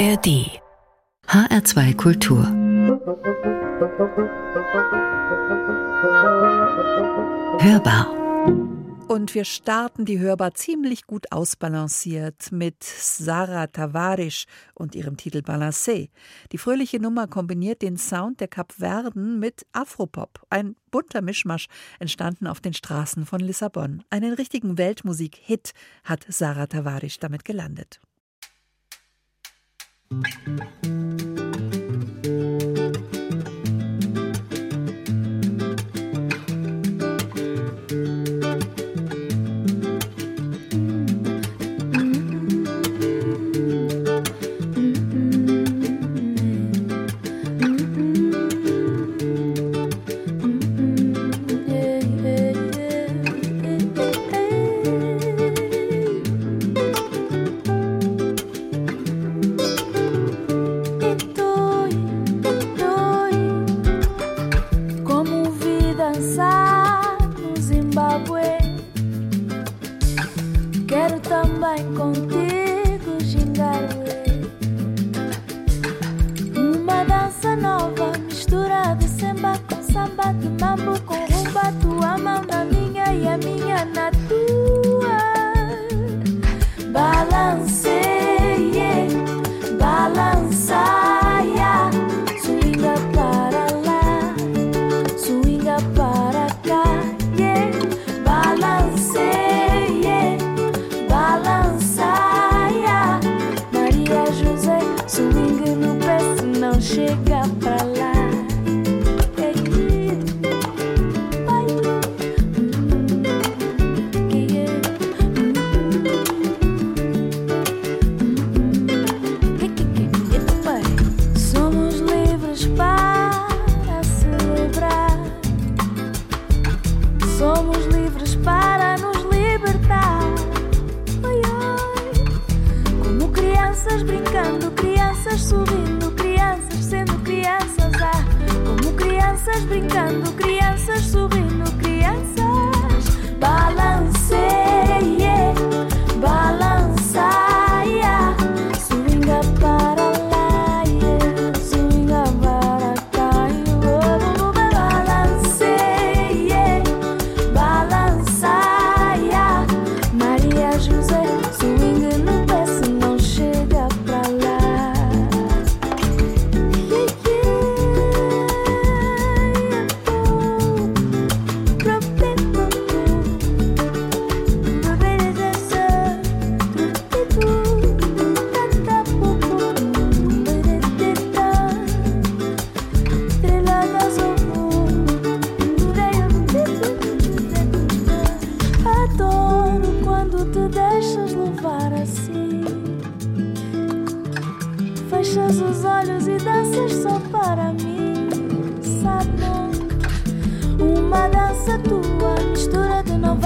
ARD HR2 Kultur Hörbar und wir starten die Hörbar ziemlich gut ausbalanciert mit Sarah Tavares und ihrem Titel Balancé. Die fröhliche Nummer kombiniert den Sound der Kapverden mit Afropop. Ein bunter Mischmasch, entstanden auf den Straßen von Lissabon. Einen richtigen Weltmusik-Hit hat Sarah Tavares damit gelandet. you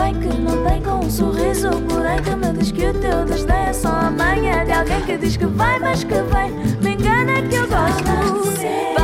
bem que não tem com um sorriso porém que me diz que o teu desdém é só amanhã de alguém que diz que vai mas que vem. Me engana que eu gosto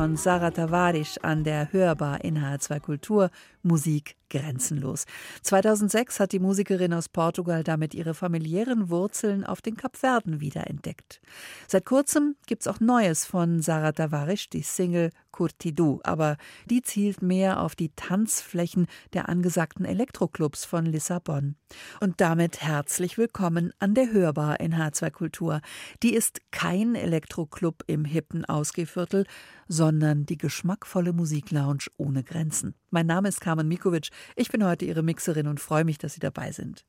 von Sarah Tavares an der Hörbar in H2 Kultur Musik grenzenlos. 2006 hat die Musikerin aus Portugal damit ihre familiären Wurzeln auf den Kapverden wiederentdeckt. Seit kurzem gibt's auch Neues von Sarah Tavares, die Single Curtidu, aber die zielt mehr auf die Tanzflächen der angesagten Elektroclubs von Lissabon. Und damit herzlich willkommen an der Hörbar in H2 Kultur. Die ist kein Elektroclub im hippen Ausgehviertel, sondern die geschmackvolle Musiklounge ohne Grenzen. Mein Name ist Carmen Mikovic. Ich bin heute Ihre Mixerin und freue mich, dass Sie dabei sind.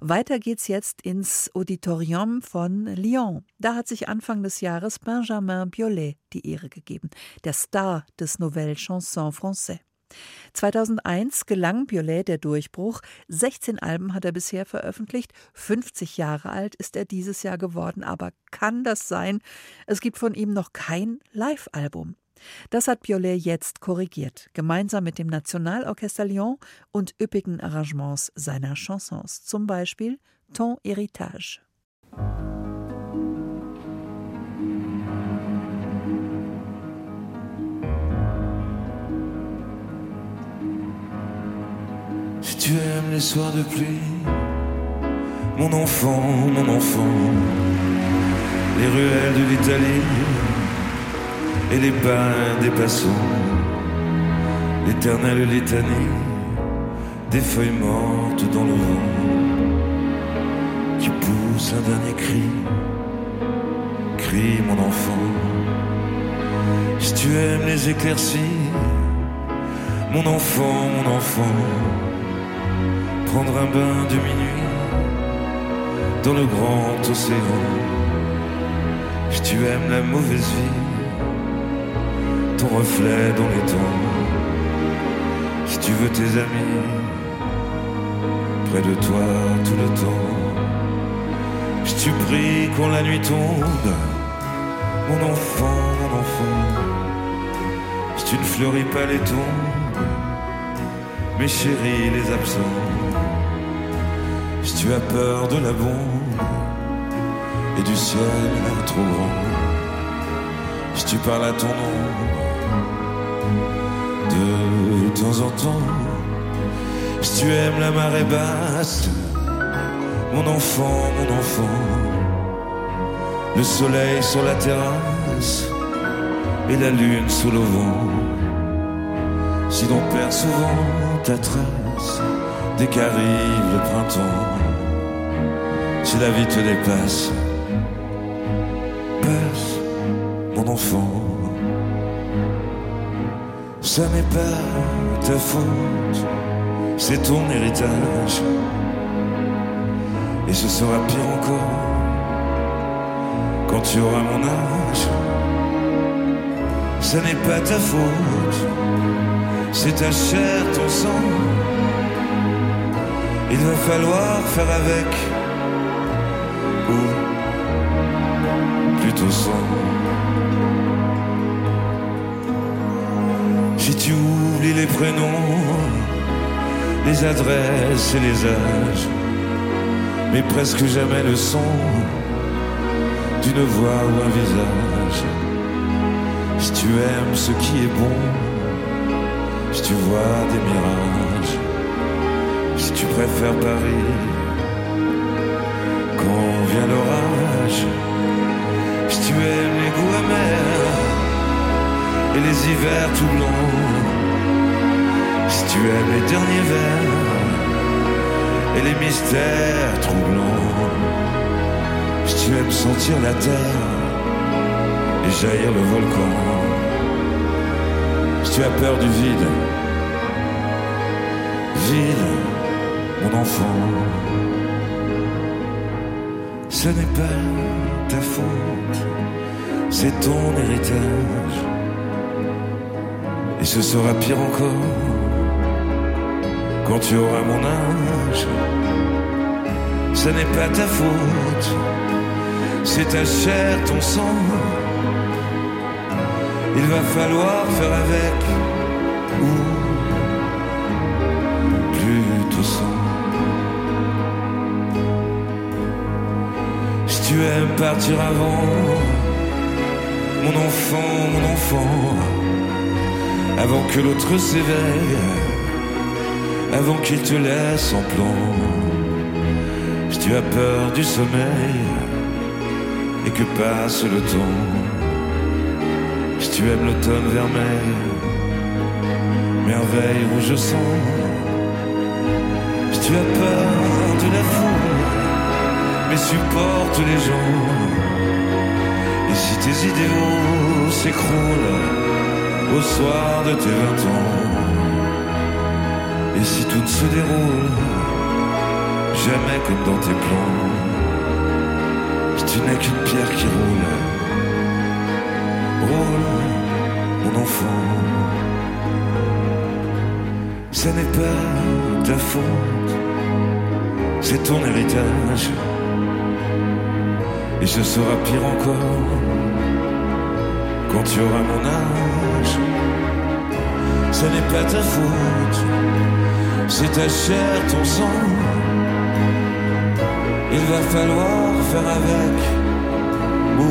Weiter geht's jetzt ins Auditorium von Lyon. Da hat sich Anfang des Jahres Benjamin Biolay die Ehre gegeben, der Star des Nouvelle Chanson Français. 2001 gelang Biolay der Durchbruch. 16 Alben hat er bisher veröffentlicht. 50 Jahre alt ist er dieses Jahr geworden. Aber kann das sein? Es gibt von ihm noch kein Live-Album. Das hat Biolay jetzt korrigiert, gemeinsam mit dem Nationalorchester Lyon und üppigen Arrangements seiner Chansons, zum Beispiel Ton Héritage. Tu aimes les soirs de pluie, mon enfant, mon enfant, les ruelles de l'Italie. Et les bains des passants, l'éternelle litanie. Des feuilles mortes dans le vent. Qui pousse un dernier cri, crie mon enfant. Si tu aimes les éclaircies, mon enfant, mon enfant, prendre un bain de minuit dans le grand océan. Si tu aimes la mauvaise vie, ton reflet dans les temps. Si tu veux tes amis près de toi tout le temps. Si tu pries quand la nuit tombe, mon enfant, mon enfant. Si tu ne fleuris pas les tombes, mes chéris les absents. Si tu as peur de la bombe et du ciel trop grand, si tu parles à ton ombre de temps en temps, si tu aimes la marée basse, mon enfant, mon enfant, le soleil sur la terrasse et la lune sous le vent, si l'on perd souvent ta trace dès qu'arrive le printemps, si la vie te dépasse, passe, mon enfant. Ça n'est pas ta faute, c'est ton héritage. Et ce sera pire encore quand tu auras mon âge. Ça n'est pas ta faute, c'est ta chair, ton sang. Il va falloir faire avec, ou plutôt sans. Si tu oublies les prénoms, les adresses et les âges, mais presque jamais le son d'une voix ou un visage. Si tu aimes ce qui est bon, si tu vois des mirages, si tu préfères Paris quand vient l'orage, si tu aimes les goûts amers et les hivers tout blancs, si tu aimes les derniers vers et les mystères troublants, si tu aimes sentir la terre et jaillir le volcan, tu as peur du vide, vide, mon enfant, ce n'est pas ta faute, c'est ton héritage, et ce sera pire encore quand tu auras mon âge. Ce n'est pas ta faute, c'est ta chair, ton sang. Il va falloir faire avec ou plutôt sans. Si tu aimes partir avant, mon enfant, mon enfant, avant que l'autre s'éveille avant qu'il te laisse en plan. Si tu as peur du sommeil et que passe le temps, si tu aimes l'automne vermeil, merveille rouge sang, si tu as peur de la foule, mais supporte les gens, et si tes idéaux s'écroulent au soir de tes vingt ans, et si tout se déroule jamais comme dans tes plans, si tu n'es qu'une pierre qui roule, roule, mon enfant. Ce n'est pas ta faute, c'est ton héritage. Et ce sera pire encore quand tu auras mon âge. Ce n'est pas ta faute c'est ta chair, ton sang. Il va falloir faire avec, ou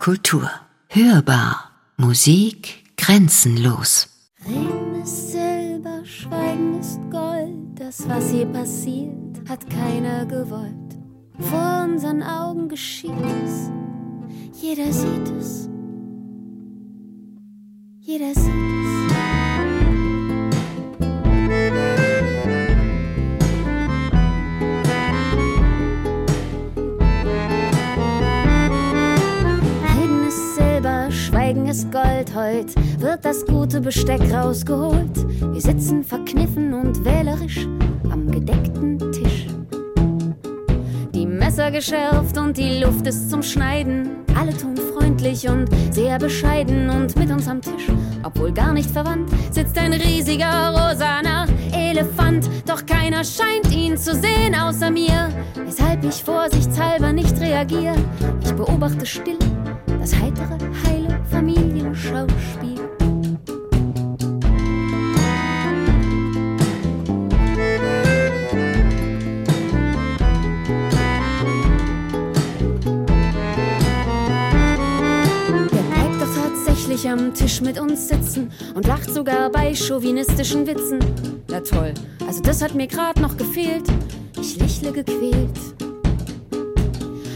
Kultur. Hörbar. Musik grenzenlos. Reden ist Silber, Schweigen ist Gold. Das, was hier passiert, hat keiner gewollt. Vor unseren Augen geschieht es. Jeder sieht es. Jeder sieht es. Besteck rausgeholt. Wir sitzen verkniffen und wählerisch am gedeckten Tisch. Die Messer geschärft und die Luft ist zum Schneiden. Alle tun freundlich und sehr bescheiden und mit uns am Tisch, obwohl gar nicht verwandt, sitzt ein riesiger rosaner Elefant. Doch keiner scheint ihn zu sehen außer mir, weshalb ich vorsichtshalber nicht reagiere. Ich beobachte still das heitere, heile Familienschauspiel. Tatsächlich am Tisch mit uns sitzen und lacht sogar bei chauvinistischen Witzen. Na toll, also das hat mir grad noch gefehlt. Ich lächle gequält.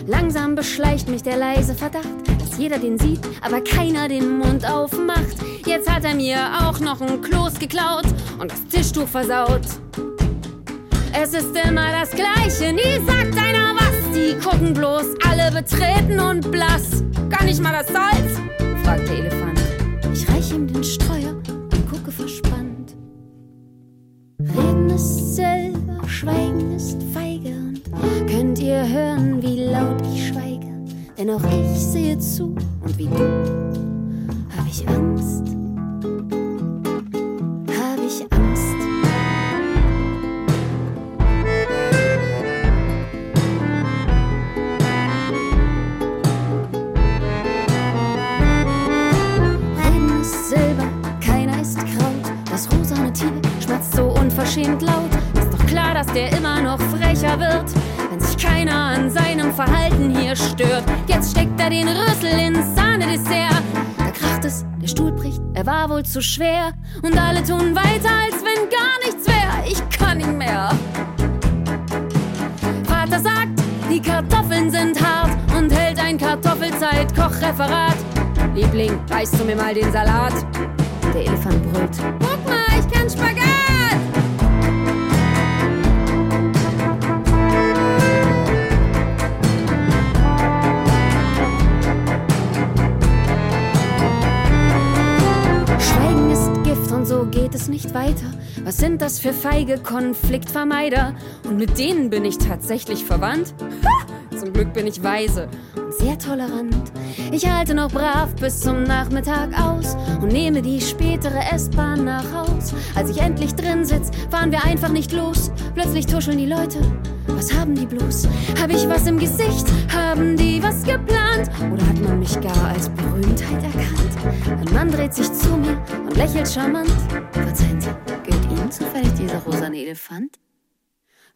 Langsam beschleicht mich der leise Verdacht, dass jeder den sieht, aber keiner den Mund aufmacht. Jetzt hat er mir auch noch ein Kloß geklaut und das Tischtuch versaut. Es ist immer das Gleiche, nie sagt einer was. Die gucken bloß, alle betreten und blass. Gar nicht mal das Salz? fragt der Elefant. Ihm den Streuer und gucke verspannt. Reden ist Silber, Schweigen ist feige und könnt ihr hören, wie laut ich schweige? Denn auch ich sehe zu und wie du hab ich Angst. Tier schmatzt so unverschämt laut. Ist doch klar, dass der immer noch frecher wird, wenn sich keiner an seinem Verhalten hier stört. Jetzt steckt er den Rüssel ins Sahnedessert. Da kracht es, der Stuhl bricht, er war wohl zu schwer. Und alle tun weiter, als wenn gar nichts wäre. Ich kann nicht mehr. Vater sagt, die Kartoffeln sind hart und hält ein Kartoffelzeit-Kochreferat. Liebling, reichst du mir mal den Salat? Der Elefant brüllt. Geht es nicht weiter. Was sind das für feige Konfliktvermeider? Und mit denen bin ich tatsächlich verwandt? Ha! Zum Glück bin ich weise und sehr tolerant. Ich halte noch brav bis zum Nachmittag aus und nehme die spätere S-Bahn nach Haus. Als ich endlich drin sitz, fahren wir einfach nicht los. Plötzlich tuscheln die Leute. Was haben die bloß? Hab ich was im Gesicht? Haben die was geplant? Oder hat man mich gar als Berühmtheit erkannt? Ein Mann dreht sich zu mir und lächelt charmant. Verzeihen Sie, gehört Ihnen zufällig dieser rosane Elefant?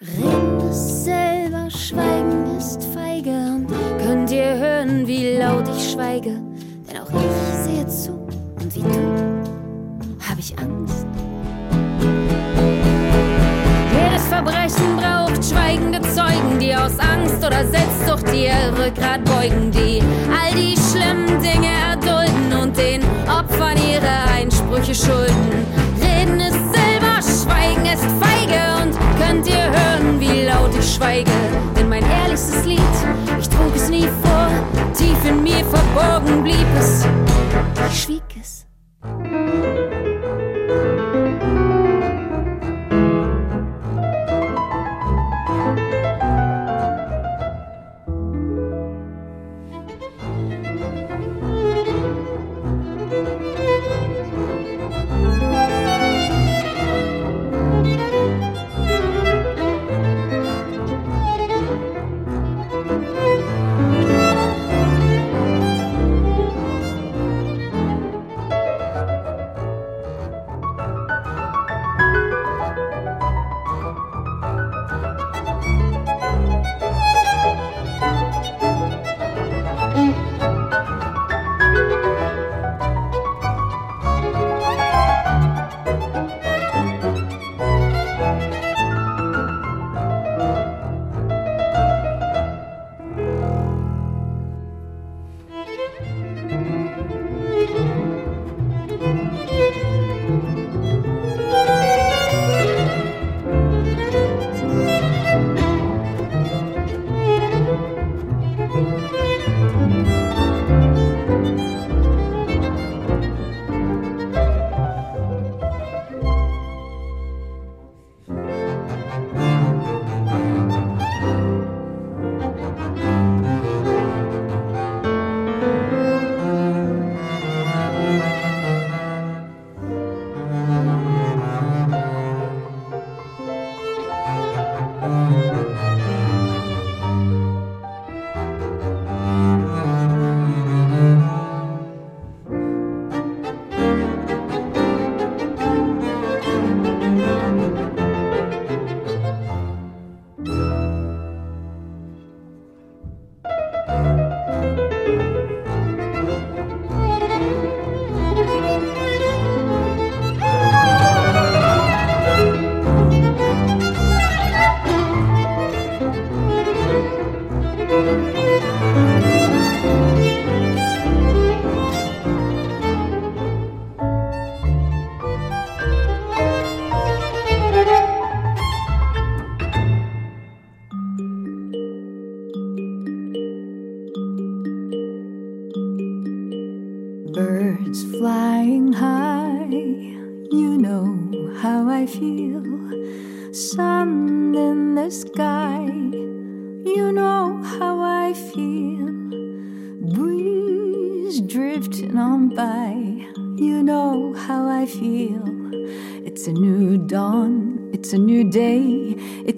Reden ist selber, Schweigen ist feige und könnt ihr hören, wie laut ich schweige? Denn auch ich sehe zu und wie du hab ich Angst. Jedes Verbrechen braucht schweigende Zeugen, die aus Angst oder Selbstsucht ihr Rückgrat beugen, die all die schlimmen Dinge erdulden und den Opfern ihre Einsprüche schulden. Reden ist Silber, Schweigen ist feige und könnt ihr hören, wie laut ich schweige? Denn mein ehrlichstes Lied, ich trug es nie vor, tief in mir verborgen blieb es. Ich schwieg es.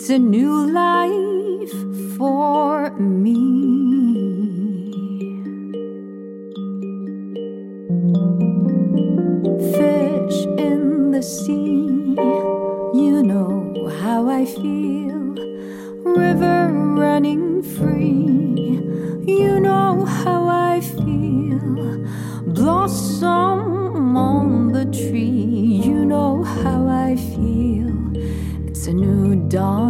It's a new life for me. fish in the sea. You know how I feel. River running free. You know how I feel. Blossom on the tree. You know how I feel. It's a new dawn.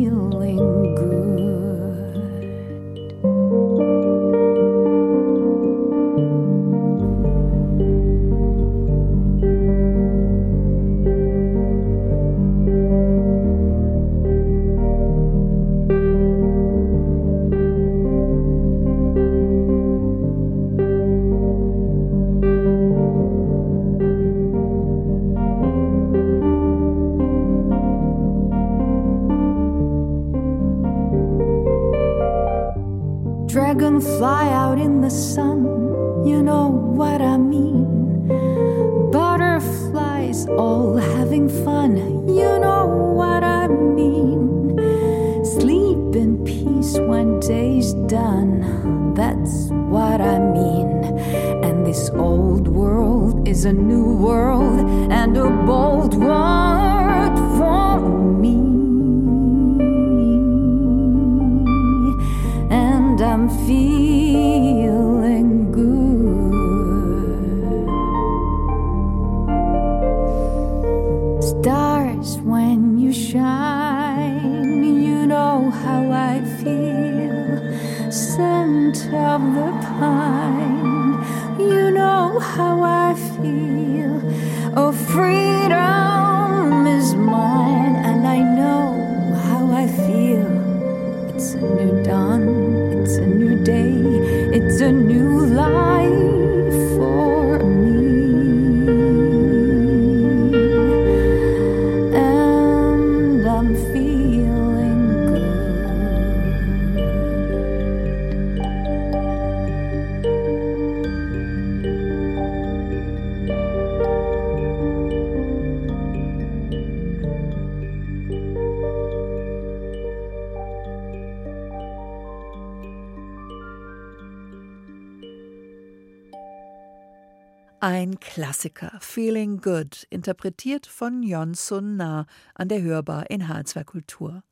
Klassiker, Feeling Good, interpretiert von Yon Sun Na an der Hörbar in H2 Kultur.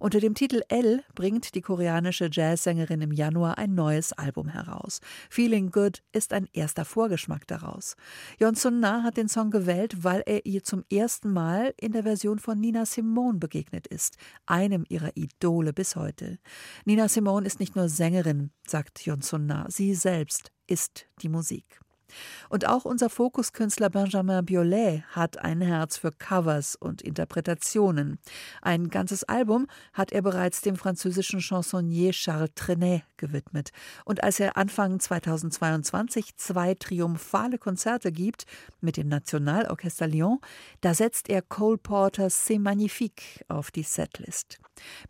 Unter dem Titel L bringt die koreanische Jazzsängerin im Januar ein neues Album heraus. Feeling Good ist ein erster Vorgeschmack daraus. Yon Sun Na hat den Song gewählt, weil er ihr zum ersten Mal in der Version von Nina Simone begegnet ist, einem ihrer Idole bis heute. Nina Simone ist nicht nur Sängerin, sagt Yon Sun Na, sie selbst ist die Musik. Und auch unser Fokuskünstler Benjamin Biolay hat ein Herz für Covers und Interpretationen. Ein ganzes Album hat er bereits dem französischen Chansonnier Charles Trenet gewidmet. Und als er Anfang 2022 zwei triumphale Konzerte gibt mit dem Nationalorchester Lyon, da setzt er Cole Porters C'est Magnifique auf die Setlist.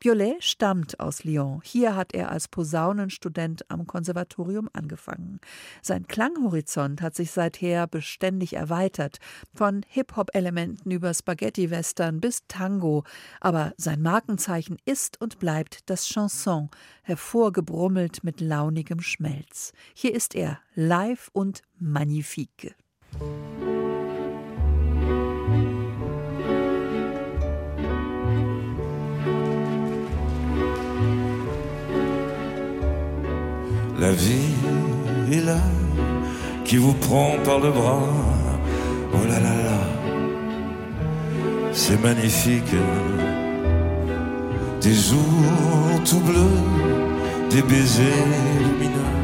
Biolay stammt aus Lyon. Hier hat er als Posaunenstudent am Konservatorium angefangen. Sein Klanghorizont hat sich seither beständig erweitert, von Hip-Hop-Elementen über Spaghetti-Western bis Tango, aber sein Markenzeichen ist und bleibt das Chanson, hervorgebrummelt mit launigem Schmelz. Hier ist er, live und magnifique. La vie qui vous prend par le bras. Oh là là là, c'est magnifique. Des jours tout bleus, des baisers lumineux.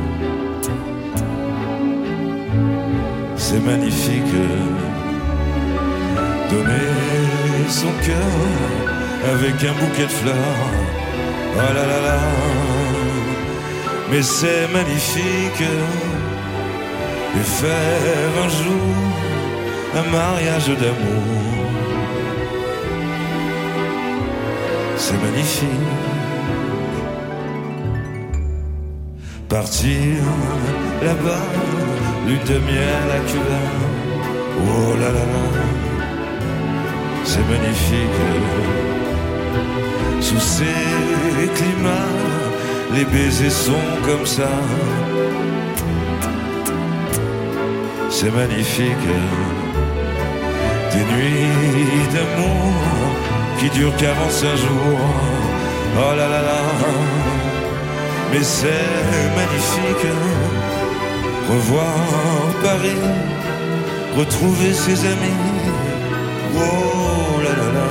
C'est magnifique. Donner son cœur avec un bouquet de fleurs Oh là là là, mais c'est magnifique de faire un jour un mariage d'amour. C'est magnifique. Partir là-bas, lune de miel à Cuba. Oh là là là, c'est magnifique. Sous ces climats, les baisers sont comme ça. C'est magnifique. Des nuits d'amour qui durent 45 jours. Oh là là là, mais c'est magnifique. Revoir Paris, retrouver ses amis. Oh là là là,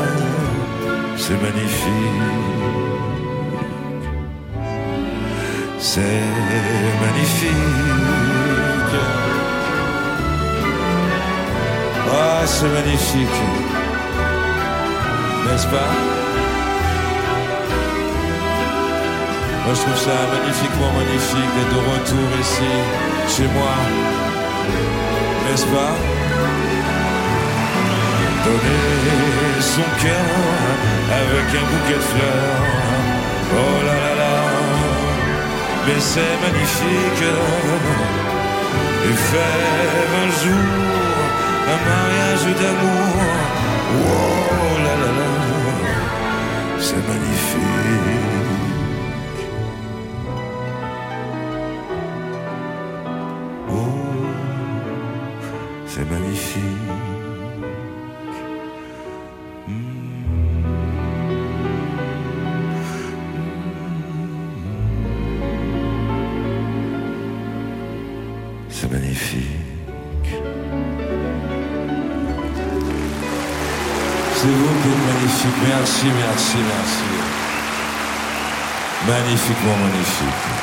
c'est magnifique. C'est magnifique. C'est magnifique. N'est-ce pas? Moi, je trouve ça magnifiquement magnifique d'être de retour ici, chez moi. N'est-ce pas? Donner son cœur avec un bouquet de fleurs. Oh là là là, mais c'est magnifique. Et faire un jour un mariage d'amour. Oh là là là, c'est magnifique. Merci, merci, merci. Magnifiquement magnifique.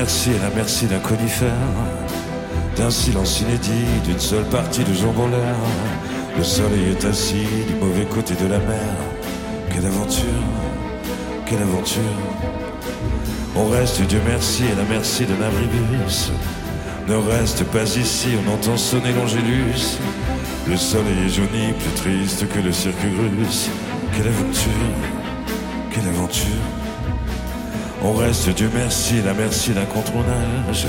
Reste, Dieu merci et la merci d'un conifère, d'un silence inédit, d'une seule partie de jambes en l'air. Le soleil est assis du mauvais côté de la mer. Quelle aventure, quelle aventure. On reste, Dieu merci et la merci d'un abribus. Ne reste pas ici, on entend sonner l'angélus. Le soleil est jauni, plus triste que le cirque Quelle aventure, quelle aventure. On reste, Dieu merci, la merci d'un contre-nage,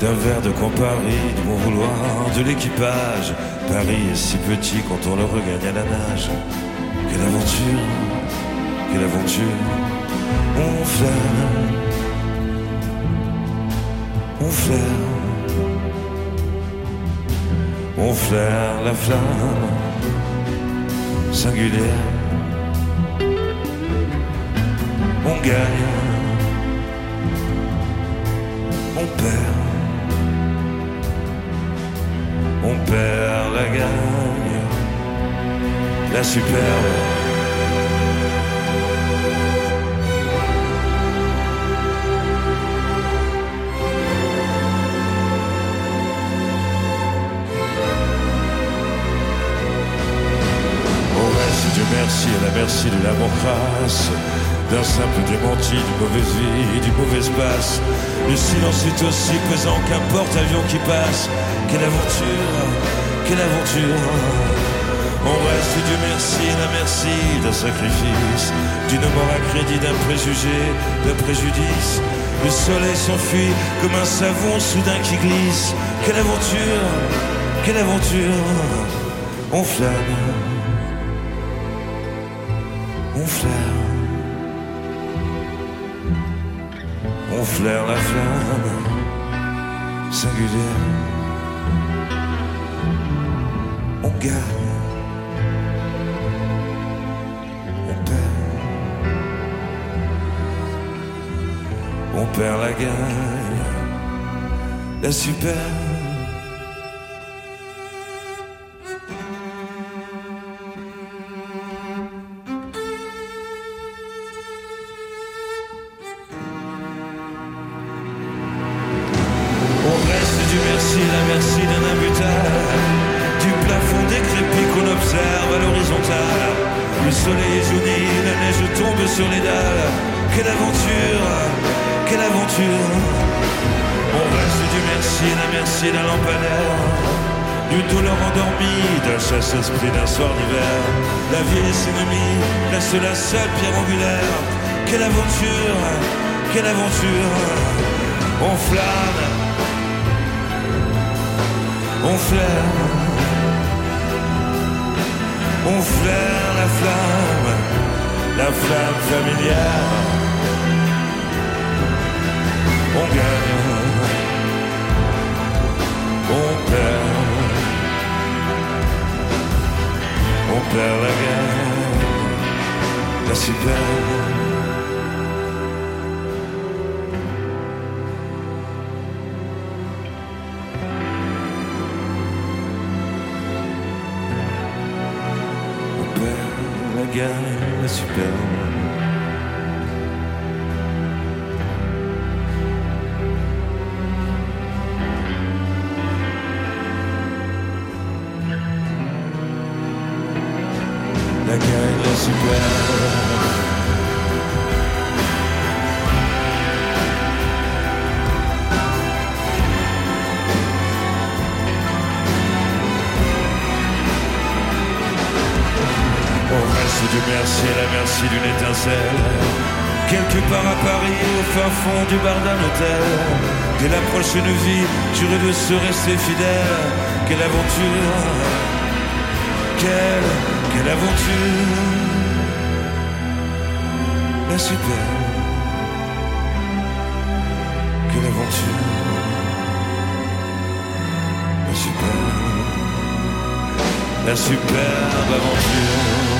d'un verre de Paris, du bon vouloir de l'équipage. Paris est si petit quand on le regagne à la nage. Quelle aventure, quelle aventure. On flaire, on flaire, on flaire la flamme singulière. On gagne on perd, on perd la gagne, la superbe. Au reste, Dieu merci à la merci de l'amour crasse d'un simple démenti, du mauvais vie, du mauvais espace. Le silence est aussi pesant qu'un porte-avions qui passe. Quelle aventure, quelle aventure. On reste Dieu merci, la merci d'un sacrifice, d'une mort à crédit, d'un préjugé, d'un préjudice. Le soleil s'enfuit comme un savon soudain qui glisse. Quelle aventure, quelle aventure. On flâne, on flâne. On flaire la flamme singulière. On gagne, on perd, on perd la gagne, la super. Merci, la merci d'un lampadaire, d'une douleur endormie, d'un chasse-esprit d'un soir d'hiver. La vieille ennemie reste la seule pierre angulaire. Quelle aventure, quelle aventure. On flâne, on flaire, on flaire la flamme, la flamme familière. On gagne, on perd, on perd la guerre, la super. On perd la guerre, du bar d'un hôtel. Dès la prochaine vie, juré de se rester fidèle. Quelle aventure, quelle, quelle aventure. La super, quelle aventure. La super, la superbe aventure.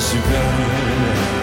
super.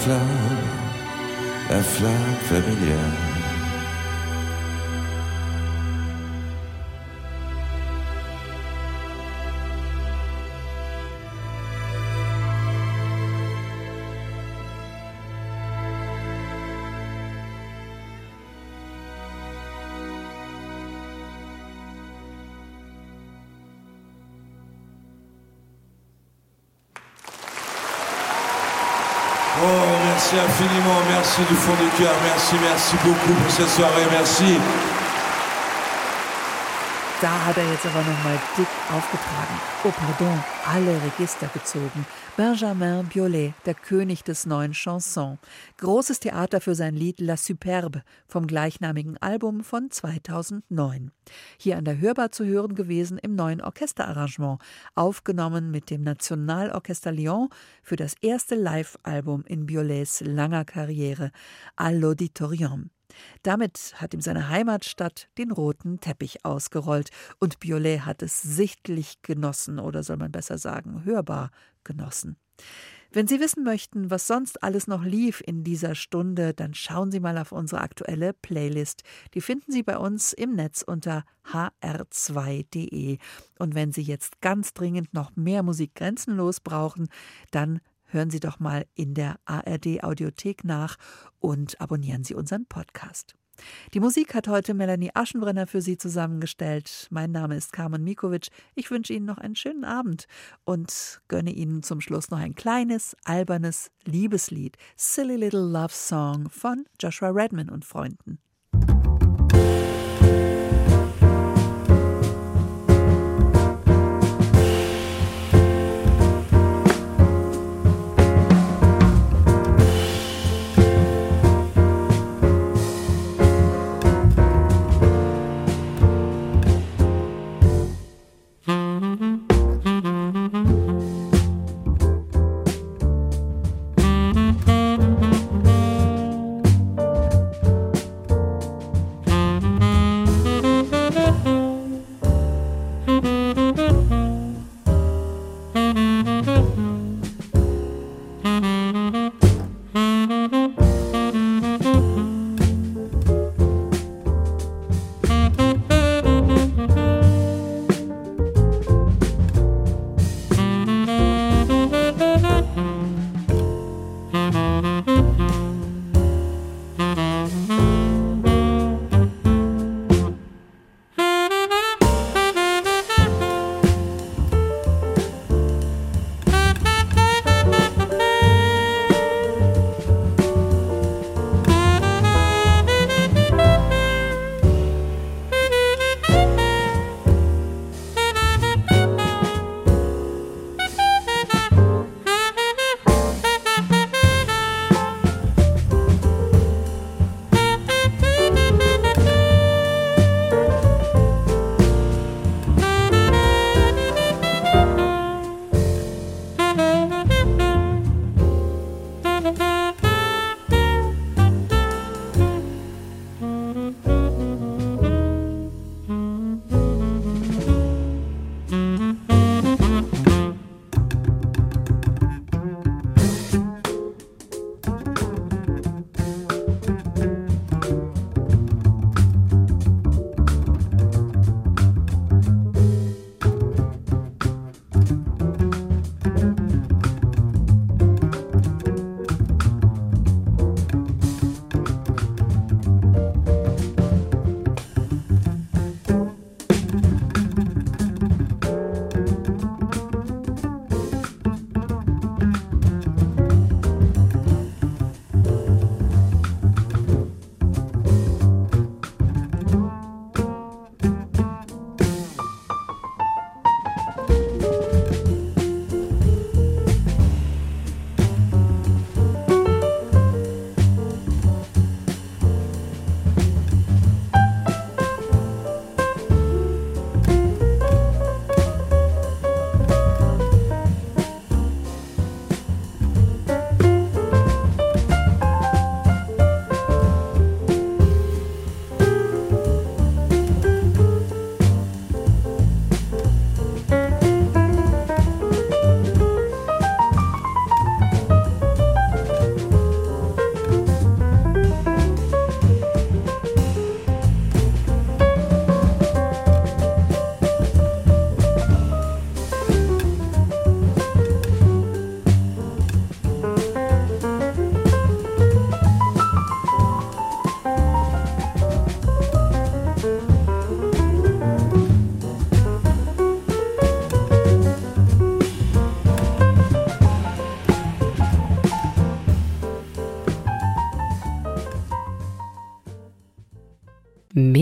Flamme, la flamme familiale. Oh, merci infiniment, merci du fond du cœur, merci, merci beaucoup pour cette soirée, merci. Da hat er jetzt aber nochmal dick aufgetragen. Oh, pardon, alle Register gezogen. Benjamin Biolay, der König des neuen Chanson. Großes Theater für sein Lied La Superbe vom gleichnamigen Album von 2009. Hier an der Hörbar zu hören gewesen im neuen Orchesterarrangement, aufgenommen mit dem Nationalorchester Lyon für das erste Live-Album in Biolays langer Karriere, à l'Auditorium. Damit hat ihm seine Heimatstadt den roten Teppich ausgerollt und Biolay hat es sichtlich genossen oder soll man besser sagen, hörbar genossen. Wenn Sie wissen möchten, was sonst alles noch lief in dieser Stunde, dann schauen Sie mal auf unsere aktuelle Playlist. Die finden Sie bei uns im Netz unter hr2.de. Und wenn Sie jetzt ganz dringend noch mehr Musik grenzenlos brauchen, dann hören Sie doch mal in der ARD Audiothek nach und abonnieren Sie unseren Podcast. Die Musik hat heute Melanie Aschenbrenner für Sie zusammengestellt. Mein Name ist Carmen Mikovic. Ich wünsche Ihnen noch einen schönen Abend und gönne Ihnen zum Schluss noch ein kleines, albernes Liebeslied. Silly Little Love Song von Joshua Redman und Freunden.